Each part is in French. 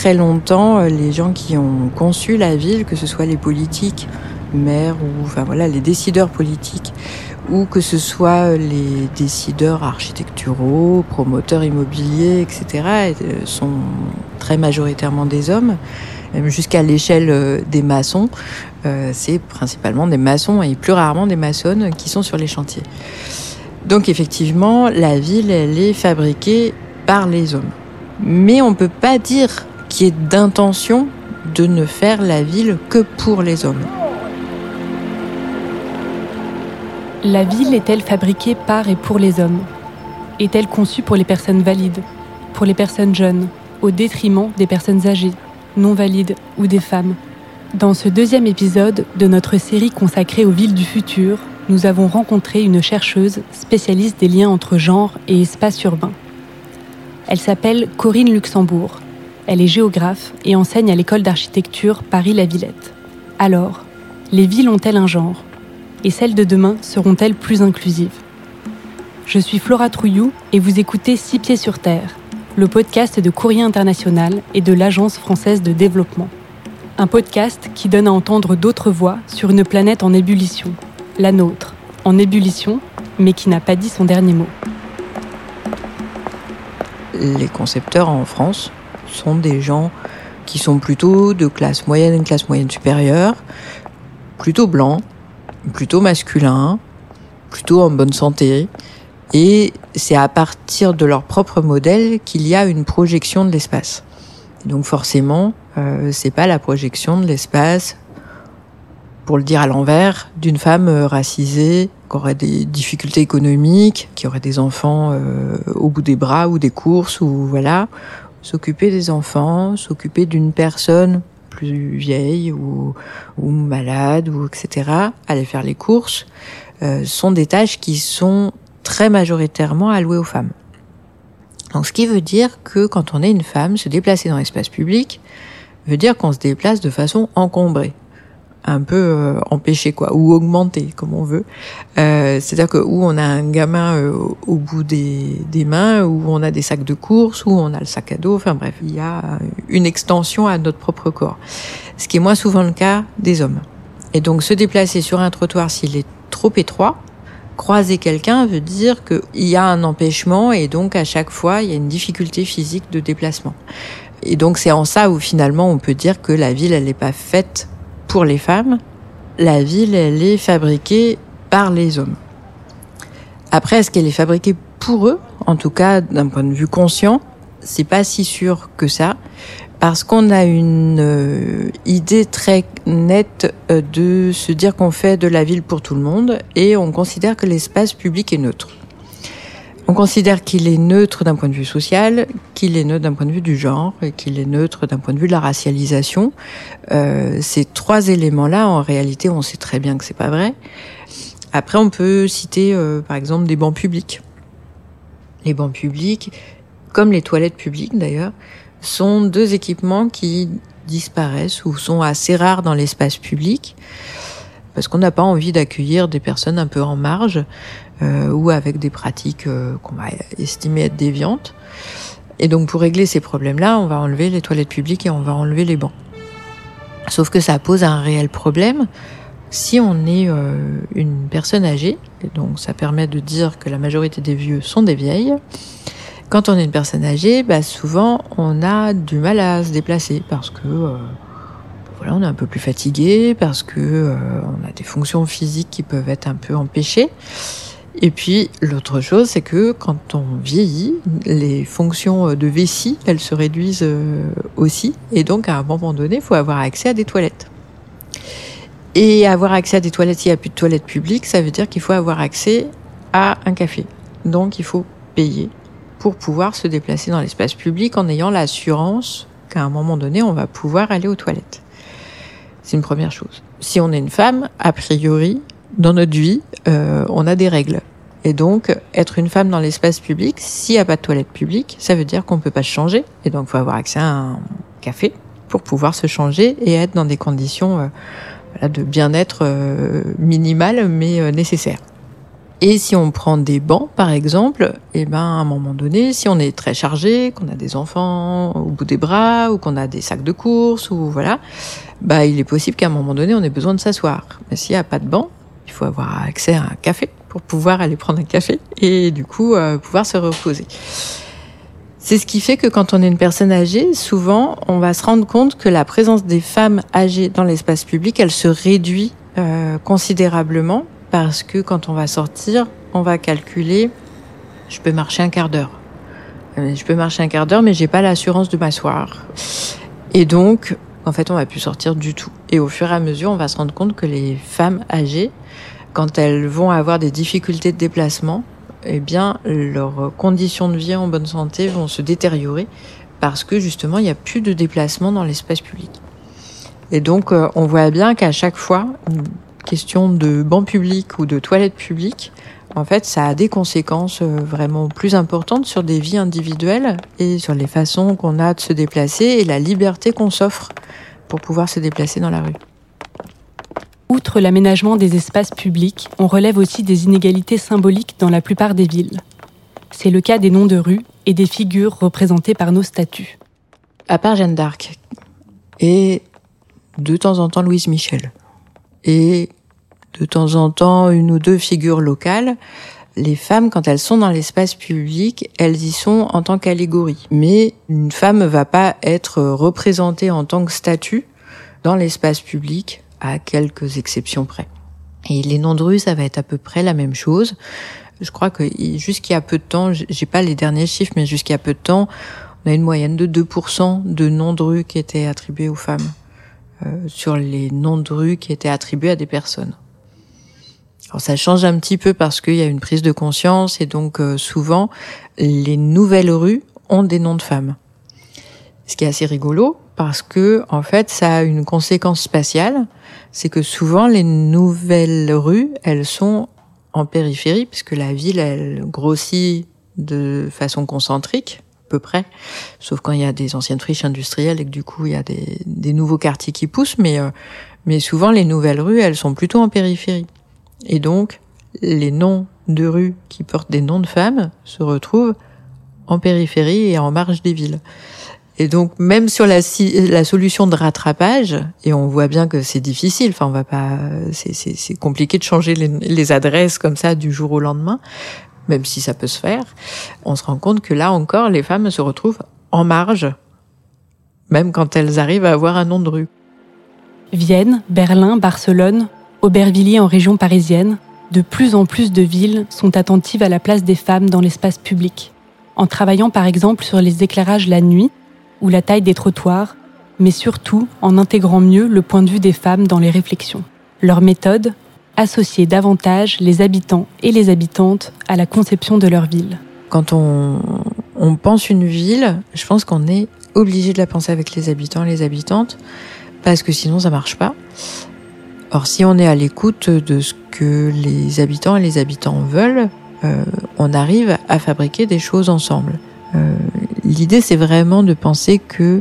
très longtemps, les gens qui ont conçu la ville, que ce soit les politiques, maires ou enfin voilà les décideurs politiques, ou que ce soit les décideurs architecturaux, promoteurs immobiliers, etc., sont très majoritairement des hommes, même jusqu'à l'échelle des maçons. c'est principalement des maçons et plus rarement des maçonnes qui sont sur les chantiers. Donc effectivement, la ville, elle est fabriquée par les hommes. Mais on ne peut pas dire d'intention de ne faire la ville que pour les hommes. La ville est-elle fabriquée par et pour les hommes? Est-elle conçue pour les personnes valides, pour les personnes jeunes, au détriment des personnes âgées, non valides ou des femmes? Dans ce deuxième épisode de notre série consacrée aux villes du futur, nous avons rencontré une chercheuse spécialiste des liens entre genre et espace urbain. Elle s'appelle Corinne Luxembourg. Elle est géographe et enseigne à l'école d'architecture Paris-La Villette. Alors, les villes ont-elles un genre? Et celles de demain seront-elles plus inclusives? Je suis Flora Trouillou et vous écoutez Six Pieds sur Terre, le podcast de Courrier International et de l'Agence française de développement. Un podcast qui donne à entendre d'autres voix sur une planète en ébullition la nôtre, en ébullition, mais qui n'a pas dit son dernier mot. Les concepteurs en France sont des gens qui sont plutôt de classe moyenne classe moyenne supérieure, plutôt blancs, plutôt masculins, plutôt en bonne santé. Et c'est à partir de leur propre modèle qu'il y a une projection de l'espace. Donc forcément, euh, c'est pas la projection de l'espace pour le dire à l'envers, d'une femme euh, racisée qui aurait des difficultés économiques, qui aurait des enfants euh, au bout des bras ou des courses ou voilà, s'occuper des enfants, s'occuper d'une personne plus vieille ou, malade ou etc. Aller faire les courses euh, sont des tâches qui sont très majoritairement allouées aux femmes. Donc ce qui veut dire que quand on est une femme, se déplacer dans l'espace public veut dire qu'on se déplace de façon encombrée un peu euh, quoi ou augmenté comme on veut. Euh, c'est à dire que où on a un gamin euh, au bout des, des mains où on a des sacs de course où on a le sac à dos enfin bref il y a une extension à notre propre corps. Ce qui est moins souvent le cas des hommes. Et donc se déplacer sur un trottoir s'il est trop étroit croiser quelqu'un veut dire qu'il y a un empêchement et donc à chaque fois il y a une difficulté physique de déplacement. Et donc c'est en ça où finalement on peut dire que la ville elle n'est pas faite pour les femmes, la ville, elle est fabriquée par les hommes. Après, est-ce qu'elle est fabriquée pour eux? En tout cas, d'un point de vue conscient, c'est pas si sûr que ça, parce qu'on a une euh, idée très nette euh, de se dire qu'on fait de la ville pour tout le monde et on considère que l'espace public est neutre. On considère qu'il est neutre d'un point de vue social, qu'il est neutre d'un point de vue du genre, et qu'il est neutre d'un point de vue de la racialisation. Euh, ces trois éléments-là, en réalité, on sait très bien que c'est pas vrai. Après, on peut citer, euh, par exemple, des bancs publics. Les bancs publics, comme les toilettes publiques d'ailleurs, sont deux équipements qui disparaissent ou sont assez rares dans l'espace public parce qu'on n'a pas envie d'accueillir des personnes un peu en marge ou avec des pratiques euh, qu'on va estimer être déviantes. Et donc pour régler ces problèmes-là, on va enlever les toilettes publiques et on va enlever les bancs. Sauf que ça pose un réel problème. Si on est euh, une personne âgée, et donc ça permet de dire que la majorité des vieux sont des vieilles, quand on est une personne âgée, bah souvent on a du mal à se déplacer parce que voilà, on est un peu plus fatigué, parce que on a des fonctions physiques qui peuvent être un peu empêchées. Et puis l'autre chose, c'est que quand on vieillit, les fonctions de vessie, elles se réduisent euh, aussi. Et donc à un moment donné, il faut avoir accès à des toilettes. Et avoir accès à des toilettes, s'il n'y a plus de toilettes publiques, ça veut dire qu'il faut avoir accès à un café. Donc il faut payer pour pouvoir se déplacer dans l'espace public en ayant l'assurance qu'à un moment donné, on va pouvoir aller aux toilettes. C'est une première chose. Si on est une femme, a priori, dans notre vie, euh, on a des règles. Et donc, être une femme dans l'espace public, s'il n'y a pas de toilette publique, ça veut dire qu'on ne peut pas se changer. Et donc, il faut avoir accès à un café pour pouvoir se changer et être dans des conditions euh, de bien-être euh, minimales mais nécessaires. Et si on prend des bancs, par exemple, eh ben, à un moment donné, si on est très chargé, qu'on a des enfants au bout des bras, ou qu'on a des sacs de course, ou voilà, bah, il est possible qu'à un moment donné, on ait besoin de s'asseoir. Mais s'il n'y a pas de banc, il faut avoir accès à un café pour pouvoir aller prendre un café et du coup euh, pouvoir se reposer. C'est ce qui fait que quand on est une personne âgée, souvent, on va se rendre compte que la présence des femmes âgées dans l'espace public, elle se réduit euh, considérablement parce que quand on va sortir, on va calculer, je peux marcher un quart d'heure. Euh, je peux marcher un quart d'heure, mais j'ai pas l'assurance de m'asseoir. Et donc, en fait, on va plus sortir du tout. Et au fur et à mesure, on va se rendre compte que les femmes âgées, quand elles vont avoir des difficultés de déplacement, eh bien, leurs conditions de vie en bonne santé vont se détériorer parce que justement, il n'y a plus de déplacement dans l'espace public. Et donc, euh, on voit bien qu'à chaque fois, une question de banc public ou de toilette publique, en fait, ça a des conséquences euh, vraiment plus importantes sur des vies individuelles et sur les façons qu'on a de se déplacer et la liberté qu'on s'offre pour pouvoir se déplacer dans la rue. Outre l'aménagement des espaces publics, on relève aussi des inégalités symboliques dans la plupart des villes. C'est le cas des noms de rues et des figures représentées par nos statues. À part Jeanne d'Arc et de temps en temps Louise Michel et de temps en temps une ou deux figures locales, les femmes, quand elles sont dans l'espace public, elles y sont en tant qu'allégorie. Mais une femme ne va pas être représentée en tant que statue dans l'espace public, à quelques exceptions près. Et les noms de rue, ça va être à peu près la même chose. Je crois que a peu de temps, j'ai pas les derniers chiffres, mais a peu de temps, on a une moyenne de 2% de noms de rue qui étaient attribués aux femmes euh, sur les noms de rue qui étaient attribués à des personnes. Alors ça change un petit peu parce qu'il y a une prise de conscience et donc euh, souvent les nouvelles rues ont des noms de femmes. Ce qui est assez rigolo parce que en fait ça a une conséquence spatiale, c'est que souvent les nouvelles rues elles sont en périphérie puisque la ville elle grossit de façon concentrique peu près, sauf quand il y a des anciennes friches industrielles et que du coup il y a des, des nouveaux quartiers qui poussent, mais euh, mais souvent les nouvelles rues elles sont plutôt en périphérie. Et donc, les noms de rues qui portent des noms de femmes se retrouvent en périphérie et en marge des villes. Et donc, même sur la, solution de rattrapage, et on voit bien que c'est difficile, enfin, on va pas, c'est compliqué de changer les, adresses comme ça du jour au lendemain, même si ça peut se faire, on se rend compte que là encore, les femmes se retrouvent en marge, même quand elles arrivent à avoir un nom de rue. Vienne, Berlin, Barcelone, Aubervilliers en région parisienne, de plus en plus de villes sont attentives à la place des femmes dans l'espace public, en travaillant par exemple sur les éclairages la nuit ou la taille des trottoirs, mais surtout en intégrant mieux le point de vue des femmes dans les réflexions. Leur méthode Associer davantage les habitants et les habitantes à la conception de leur ville. Quand on, on pense une ville, je pense qu'on est obligé de la penser avec les habitants et les habitantes, parce que sinon ça marche pas. Or, si on est à l'écoute de ce que les habitants et les habitants veulent, euh, on arrive à fabriquer des choses ensemble. Euh, L'idée, c'est vraiment de penser que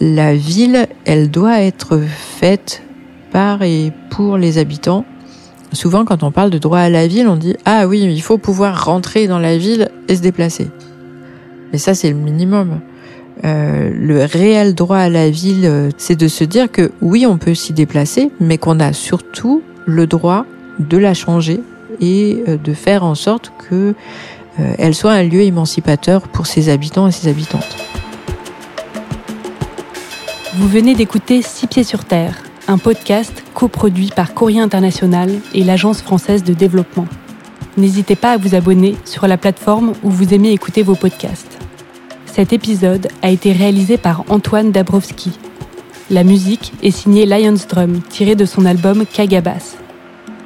la ville, elle doit être faite par et pour les habitants. Souvent, quand on parle de droit à la ville, on dit ah oui, il faut pouvoir rentrer dans la ville et se déplacer. Mais ça, c'est le minimum. Euh, le réel droit à la ville, euh, c'est de se dire que oui, on peut s'y déplacer, mais qu'on a surtout le droit de la changer et euh, de faire en sorte que elle soit un lieu émancipateur pour ses habitants et ses habitantes. Vous venez d'écouter Six pieds sur terre, un podcast coproduit par Courrier International et l'Agence française de développement. N'hésitez pas à vous abonner sur la plateforme où vous aimez écouter vos podcasts. Cet épisode a été réalisé par Antoine Dabrowski. La musique est signée Lions Drum, tirée de son album Kagabas.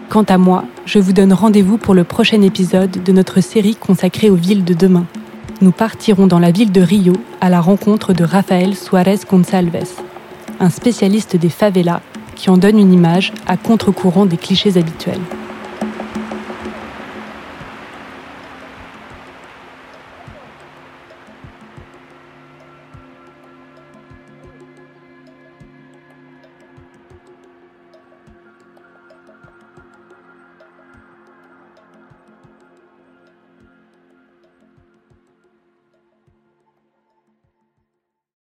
Quant à moi, je vous donne rendez-vous pour le prochain épisode de notre série consacrée aux villes de demain. Nous partirons dans la ville de Rio à la rencontre de Rafael Suarez Gonçalves, un spécialiste des favelas qui en donne une image à contre-courant des clichés habituels.